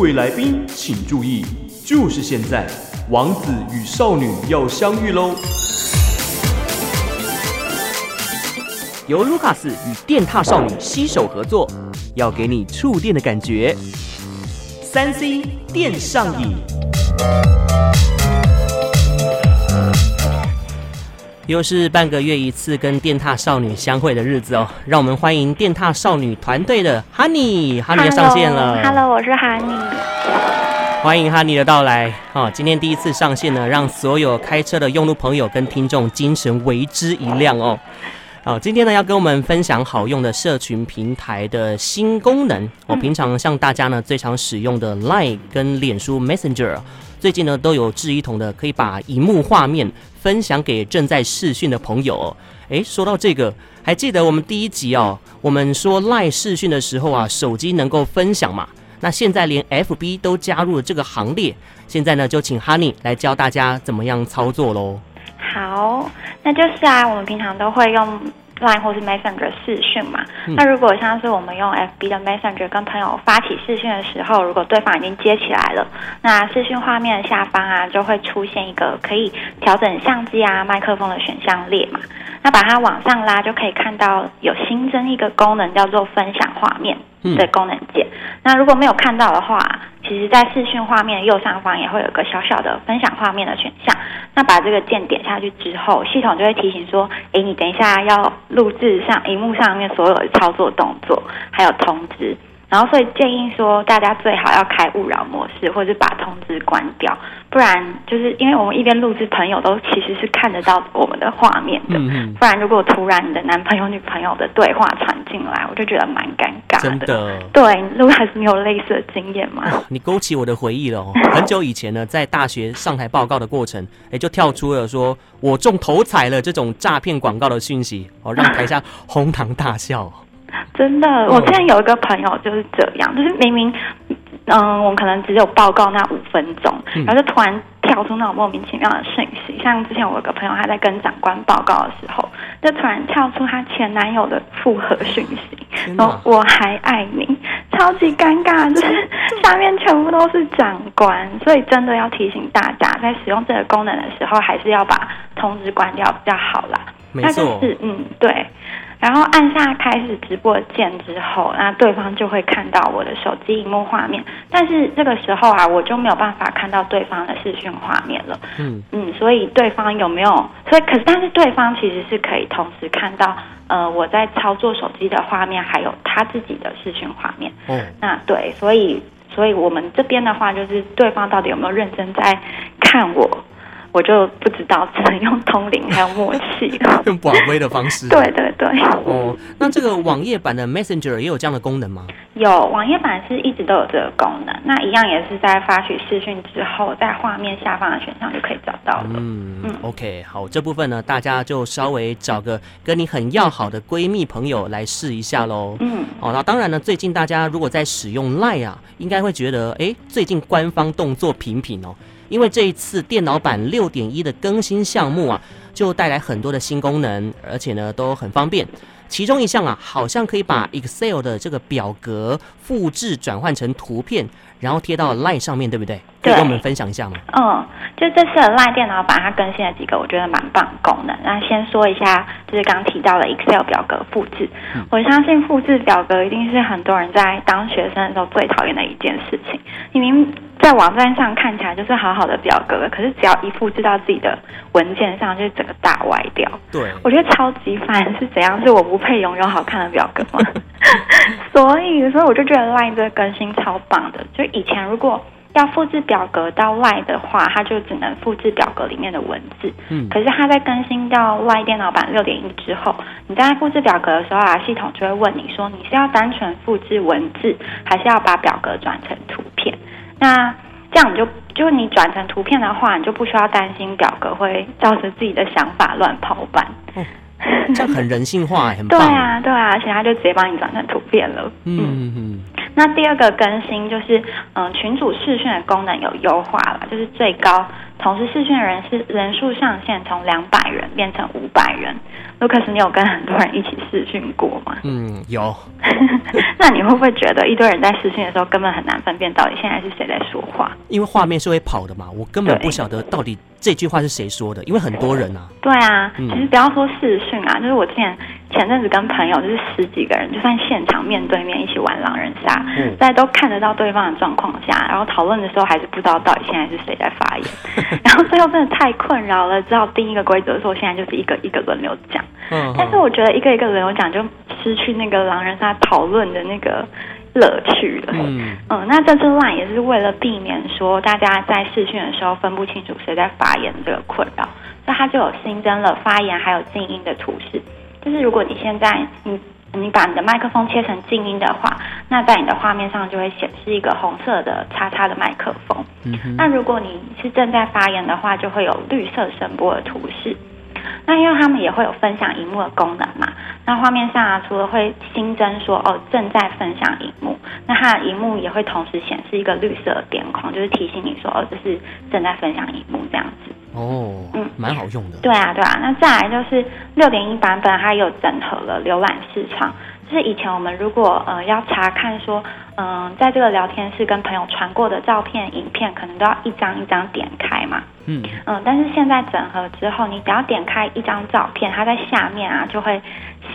各位来宾请注意，就是现在，王子与少女要相遇喽！由卢卡斯与电踏少女携手合作，要给你触电的感觉。三 C 电上瘾。又是半个月一次跟电踏少女相会的日子哦，让我们欢迎电踏少女团队的 Honey，Honey 要上线了。Hello，我是 Honey。欢迎 Honey 的到来哦，今天第一次上线呢，让所有开车的用路朋友跟听众精神为之一亮哦。哦，今天呢要跟我们分享好用的社群平台的新功能。我、哦、平常像大家呢最常使用的 Line 跟脸书 Messenger。最近呢，都有志一同的可以把荧幕画面分享给正在视讯的朋友哦。诶，说到这个，还记得我们第一集哦，我们说 LINE 视讯的时候啊，手机能够分享嘛？那现在连 FB 都加入了这个行列。现在呢，就请 Honey 来教大家怎么样操作喽。好，那就是啊，我们平常都会用。Line 或是 Messenger 视讯嘛，嗯、那如果像是我们用 FB 的 Messenger 跟朋友发起视讯的时候，如果对方已经接起来了，那视讯画面的下方啊就会出现一个可以调整相机啊、麦克风的选项列嘛，那把它往上拉就可以看到有新增一个功能叫做分享画面的功能键。嗯、那如果没有看到的话，其实，在视讯画面右上方也会有个小小的分享画面的选项。那把这个键点下去之后，系统就会提醒说：“诶，你等一下要录制上荧幕上面所有的操作动作，还有通知。”然后，所以建议说，大家最好要开勿扰模式，或者把通知关掉，不然就是因为我们一边录制，朋友都其实是看得到我们的画面的。嗯、不然，如果突然你的男朋友、女朋友的对话传进来，我就觉得蛮尴尬的。真的，对，如果还是你有类似的经验吗？你勾起我的回忆了哦。很久以前呢，在大学上台报告的过程，哎，就跳出了说我中头彩了这种诈骗广告的讯息，哦，让台下哄堂大笑。真的，我之前有一个朋友就是这样，就是明明，嗯，我们可能只有报告那五分钟，然后就突然跳出那种莫名其妙的讯息。像之前我有个朋友，他在跟长官报告的时候，就突然跳出他前男友的复合讯息，说我还爱你，超级尴尬，就是下面全部都是长官，所以真的要提醒大家，在使用这个功能的时候，还是要把通知关掉比较好啦。没错，就是嗯，对。然后按下开始直播键之后，那对方就会看到我的手机荧幕画面。但是这个时候啊，我就没有办法看到对方的视讯画面了。嗯嗯，所以对方有没有？所以可是，但是对方其实是可以同时看到，呃，我在操作手机的画面，还有他自己的视讯画面。嗯，那对，所以，所以我们这边的话，就是对方到底有没有认真在看我？我就不知道，只能用通灵还有默契，用宝贝的方式。对对对。哦，那这个网页版的 Messenger 也有这样的功能吗？有，网页版是一直都有这个功能。那一样也是在发取视讯之后，在画面下方的选项就可以找到了。嗯嗯。OK，好，这部分呢，大家就稍微找个跟你很要好的闺蜜朋友来试一下喽。嗯。哦，那当然呢，最近大家如果在使用 Line 啊，应该会觉得，哎，最近官方动作频频哦。因为这一次电脑版六点一的更新项目啊，就带来很多的新功能，而且呢都很方便。其中一项啊，好像可以把 Excel 的这个表格复制转换成图片，然后贴到 Line 上面，对不对？可以跟我们分享一下吗？嗯，就这次的 Line 电脑版它更新了几个我觉得蛮棒的功能。那先说一下，就是刚提到的 Excel 表格复制。嗯、我相信复制表格一定是很多人在当学生的时候最讨厌的一件事情。你明在网站上看起来就是好好的表格，可是只要一复制到自己的文件上，就整个大歪掉。对，我觉得超级烦，是怎样？是我不配拥有好看的表格吗？所以，所以我就觉得 Line 这个更新超棒的。就以前如果要复制表格到 Line 的话，它就只能复制表格里面的文字。嗯，可是它在更新到 Line 电脑版六点一之后，你在复制表格的时候啊，系统就会问你说，你是要单纯复制文字，还是要把表格转成图片？那这样你就就你转成图片的话，你就不需要担心表格会照着自己的想法乱跑版。嗯，这样很人性化，很棒。对啊，对啊，而且他就直接帮你转成图片了。嗯嗯嗯。那第二个更新就是，嗯，群主视讯的功能有优化了，就是最高同时试训的人是人数上限从两百人变成五百人。Lucas，你有跟很多人一起试训过吗？嗯，有。那你会不会觉得一堆人在试训的时候根本很难分辨到底现在是谁在说话？因为画面是会跑的嘛，我根本不晓得到底这句话是谁说的，因为很多人啊。对啊，其实不要说试训啊，就是我之前。前阵子跟朋友就是十几个人，就算现场面对面一起玩狼人杀，嗯，在都看得到对方的状况下，然后讨论的时候还是不知道到底现在是谁在发言，然后最后真的太困扰了，只好定一个规则说现在就是一个一个轮流讲。嗯，但是我觉得一个一个轮流讲就失去那个狼人杀讨论的那个乐趣了。嗯嗯，那这次 LINE 也是为了避免说大家在试训的时候分不清楚谁在发言这个困扰，所以他就有新增了发言还有静音的图示。就是如果你现在你你把你的麦克风切成静音的话，那在你的画面上就会显示一个红色的叉叉的麦克风。嗯哼。那如果你是正在发言的话，就会有绿色声波的图示。那因为他们也会有分享荧幕的功能嘛，那画面上啊，除了会新增说哦正在分享荧幕，那它的荧幕也会同时显示一个绿色的边框，就是提醒你说哦这是正在分享荧幕这样子。哦，嗯，蛮好用的。对啊，对啊。那再来就是六点一版本，它有整合了浏览市场。就是以前我们如果呃要查看说，嗯、呃，在这个聊天室跟朋友传过的照片、影片，可能都要一张一张点开嘛。嗯嗯、呃。但是现在整合之后，你只要点开一张照片，它在下面啊就会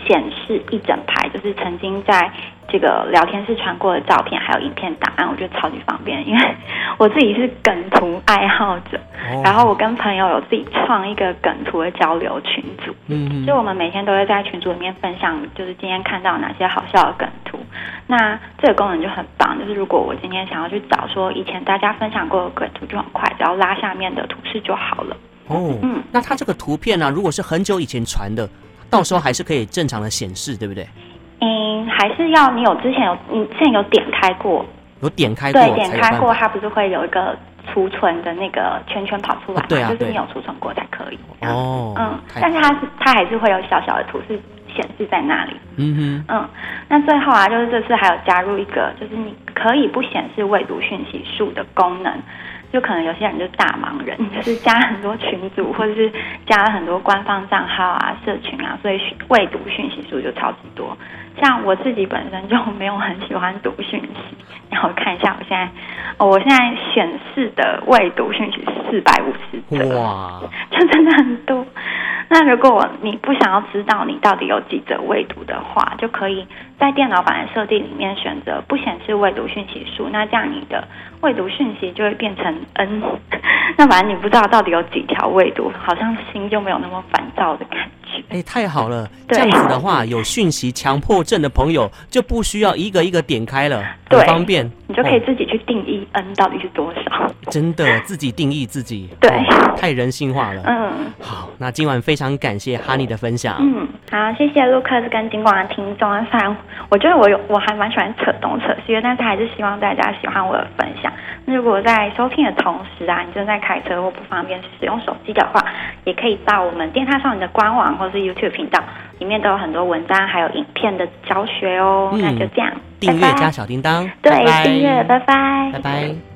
显示一整排，就是曾经在。这个聊天室传过的照片还有影片档案，我觉得超级方便，因为我自己是梗图爱好者，然后我跟朋友有自己创一个梗图的交流群组，嗯，所以我们每天都会在群组里面分享，就是今天看到哪些好笑的梗图。那这个功能就很棒，就是如果我今天想要去找说以前大家分享过的梗图，就很快，只要拉下面的图示就好了。哦，嗯，那它这个图片呢，啊，如果是很久以前传的，到时候还是可以正常的显示，对不对？嗯，还是要你有之前有你之前有点开过，有点开过，对，点开过，它不是会有一个储存的那个圈圈跑出来吗？对啊，就是你有储存过才可以。哦，嗯，但是它是它还是会有小小的图示显示在那里。嗯哼，嗯，那最后啊，就是这次还有加入一个，就是你可以不显示未读讯息数的功能。就可能有些人就是大忙人，就是加很多群组，或者是加了很多官方账号啊、社群啊，所以未读讯息数就超级多。像我自己本身就没有很喜欢读讯息，然后看一下我现在，哦，我现在显示的未读讯息四百五十则，哇，就真的很多。那如果你不想要知道你到底有几则未读的话，就可以在电脑版的设定里面选择不显示未读讯息数，那这样你的未读讯息就会变成 N。那反正你不知道到底有几条未读，好像心就没有那么烦躁的感觉。哎，太好了！这样子的话，有讯息强迫症的朋友就不需要一个一个点开了，很方便。你就可以自己去定义 N 到底是多少。真的，自己定义自己，对，太人性化了。嗯，好，那今晚非常感谢哈尼的分享。嗯，好，谢谢 Lucas 跟金广的听众。虽然我觉得我有我还蛮喜欢扯东扯西的，但是还是希望大家喜欢我的分享。那如果在收听的同时啊，你正在开车或不方便使用手机的话，也可以到我们电塔少女的官网或是 YouTube 频道，里面都有很多文章还有影片的教学哦。嗯，那就这样，订阅加小叮当，对，订阅，拜拜，拜拜。